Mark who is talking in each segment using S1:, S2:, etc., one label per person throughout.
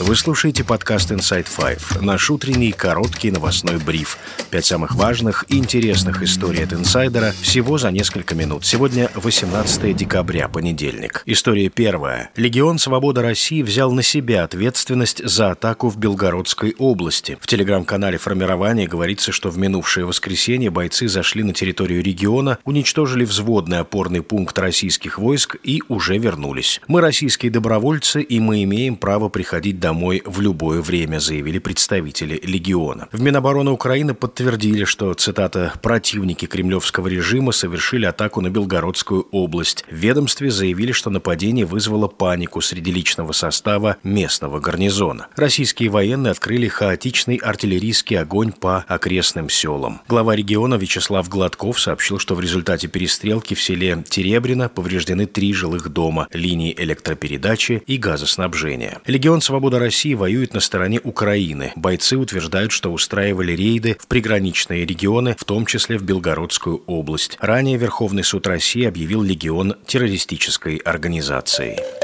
S1: Вы слушаете подкаст Inside Five, наш утренний короткий новостной бриф. Пять самых важных и интересных историй от инсайдера всего за несколько минут. Сегодня 18 декабря, понедельник. История первая. Легион Свобода России взял на себя ответственность за атаку в Белгородской области. В телеграм-канале формирования говорится, что в минувшее воскресенье бойцы зашли на территорию региона, уничтожили взводный опорный пункт российских войск и уже вернулись. Мы российские добровольцы и мы имеем право приходить домой в любое время, заявили представители легиона. В Минобороны Украины подтвердили, что, цитата, «противники кремлевского режима совершили атаку на Белгородскую область». В ведомстве заявили, что нападение вызвало панику среди личного состава местного гарнизона. Российские военные открыли хаотичный артиллерийский огонь по окрестным селам. Глава региона Вячеслав Гладков сообщил, что в результате перестрелки в селе Теребрино повреждены три жилых дома, линии электропередачи и газоснабжения снабжения. Легион Свобода России воюет на стороне Украины. Бойцы утверждают, что устраивали рейды в приграничные регионы, в том числе в Белгородскую область. Ранее Верховный суд России объявил легион террористической организацией.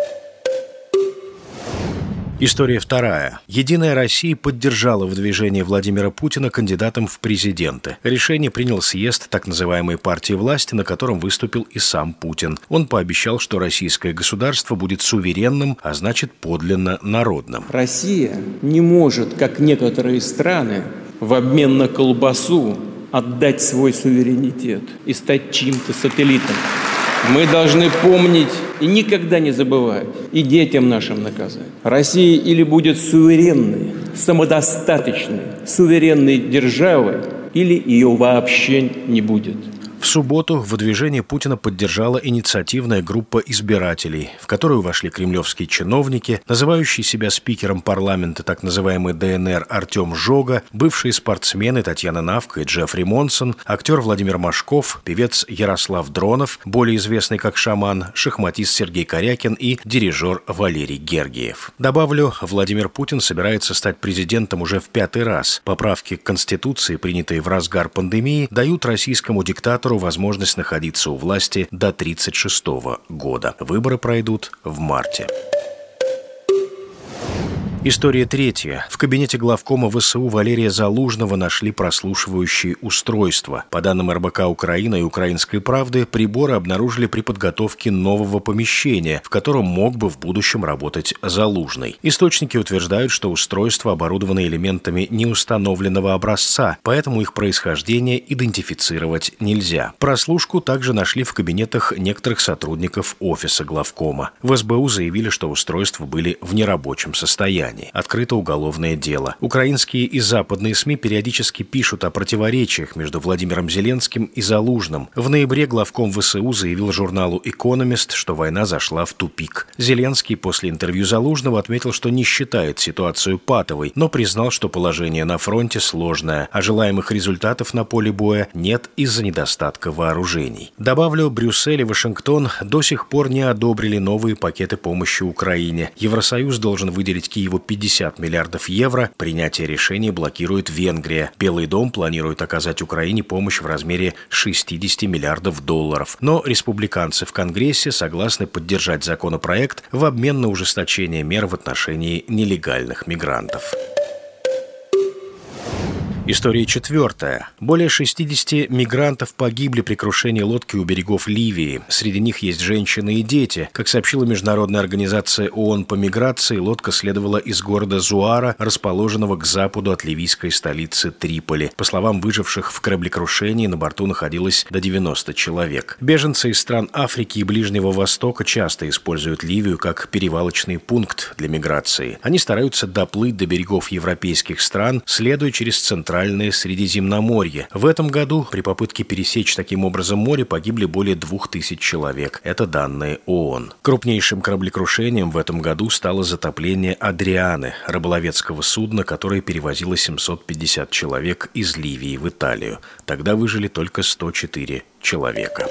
S1: История вторая. Единая Россия поддержала выдвижение Владимира Путина кандидатом в президенты. Решение принял съезд так называемой партии власти, на котором выступил и сам Путин. Он пообещал, что российское государство будет суверенным, а значит подлинно народным.
S2: Россия не может, как некоторые страны, в обмен на колбасу отдать свой суверенитет и стать чьим-то сателлитом. Мы должны помнить и никогда не забывать, и детям нашим наказать. Россия или будет суверенной, самодостаточной, суверенной державой, или ее вообще не будет.
S1: В субботу выдвижение Путина поддержала инициативная группа избирателей, в которую вошли кремлевские чиновники, называющие себя спикером парламента так называемый ДНР Артем Жога, бывшие спортсмены Татьяна Навка и Джеффри Монсон, актер Владимир Машков, певец Ярослав Дронов, более известный как шаман, шахматист Сергей Корякин и дирижер Валерий Гергиев. Добавлю, Владимир Путин собирается стать президентом уже в пятый раз. Поправки к Конституции, принятые в разгар пандемии, дают российскому диктатору диктатору возможность находиться у власти до 1936 года. Выборы пройдут в марте. История третья. В кабинете главкома ВСУ Валерия Залужного нашли прослушивающие устройства. По данным РБК Украина и Украинской правды, приборы обнаружили при подготовке нового помещения, в котором мог бы в будущем работать Залужный. Источники утверждают, что устройства оборудованы элементами неустановленного образца, поэтому их происхождение идентифицировать нельзя. Прослушку также нашли в кабинетах некоторых сотрудников офиса главкома. В СБУ заявили, что устройства были в нерабочем состоянии деяний. Открыто уголовное дело. Украинские и западные СМИ периодически пишут о противоречиях между Владимиром Зеленским и Залужным. В ноябре главком ВСУ заявил журналу «Экономист», что война зашла в тупик. Зеленский после интервью Залужного отметил, что не считает ситуацию патовой, но признал, что положение на фронте сложное, а желаемых результатов на поле боя нет из-за недостатка вооружений. Добавлю, Брюссель и Вашингтон до сих пор не одобрили новые пакеты помощи Украине. Евросоюз должен выделить Киеву 50 миллиардов евро. Принятие решения блокирует Венгрия. Белый дом планирует оказать Украине помощь в размере 60 миллиардов долларов. Но республиканцы в Конгрессе согласны поддержать законопроект в обмен на ужесточение мер в отношении нелегальных мигрантов. История четвертая. Более 60 мигрантов погибли при крушении лодки у берегов Ливии. Среди них есть женщины и дети. Как сообщила Международная организация ООН по миграции, лодка следовала из города Зуара, расположенного к западу от ливийской столицы Триполи. По словам выживших в кораблекрушении, на борту находилось до 90 человек. Беженцы из стран Африки и Ближнего Востока часто используют Ливию как перевалочный пункт для миграции. Они стараются доплыть до берегов европейских стран, следуя через центральную Центральное Средиземноморье. В этом году при попытке пересечь таким образом море погибли более двух тысяч человек. Это данные ООН. Крупнейшим кораблекрушением в этом году стало затопление «Адрианы» – рыболовецкого судна, которое перевозило 750 человек из Ливии в Италию. Тогда выжили только 104 человека.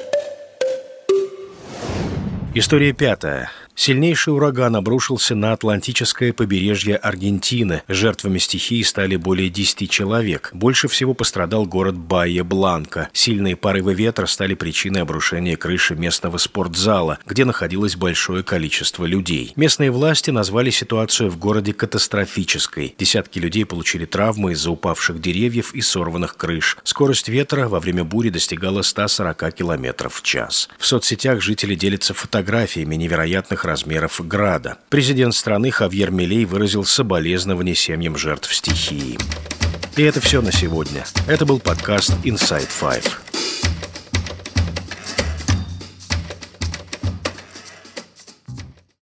S1: История пятая. Сильнейший ураган обрушился на Атлантическое побережье Аргентины. Жертвами стихии стали более 10 человек. Больше всего пострадал город Байя-Бланка. Сильные порывы ветра стали причиной обрушения крыши местного спортзала, где находилось большое количество людей. Местные власти назвали ситуацию в городе катастрофической. Десятки людей получили травмы из-за упавших деревьев и сорванных крыш. Скорость ветра во время бури достигала 140 км в час. В соцсетях жители делятся фотографиями невероятных размеров града. Президент страны Хавьер Милей выразил соболезнования семьям жертв стихии. И это все на сегодня. Это был подкаст Inside Five.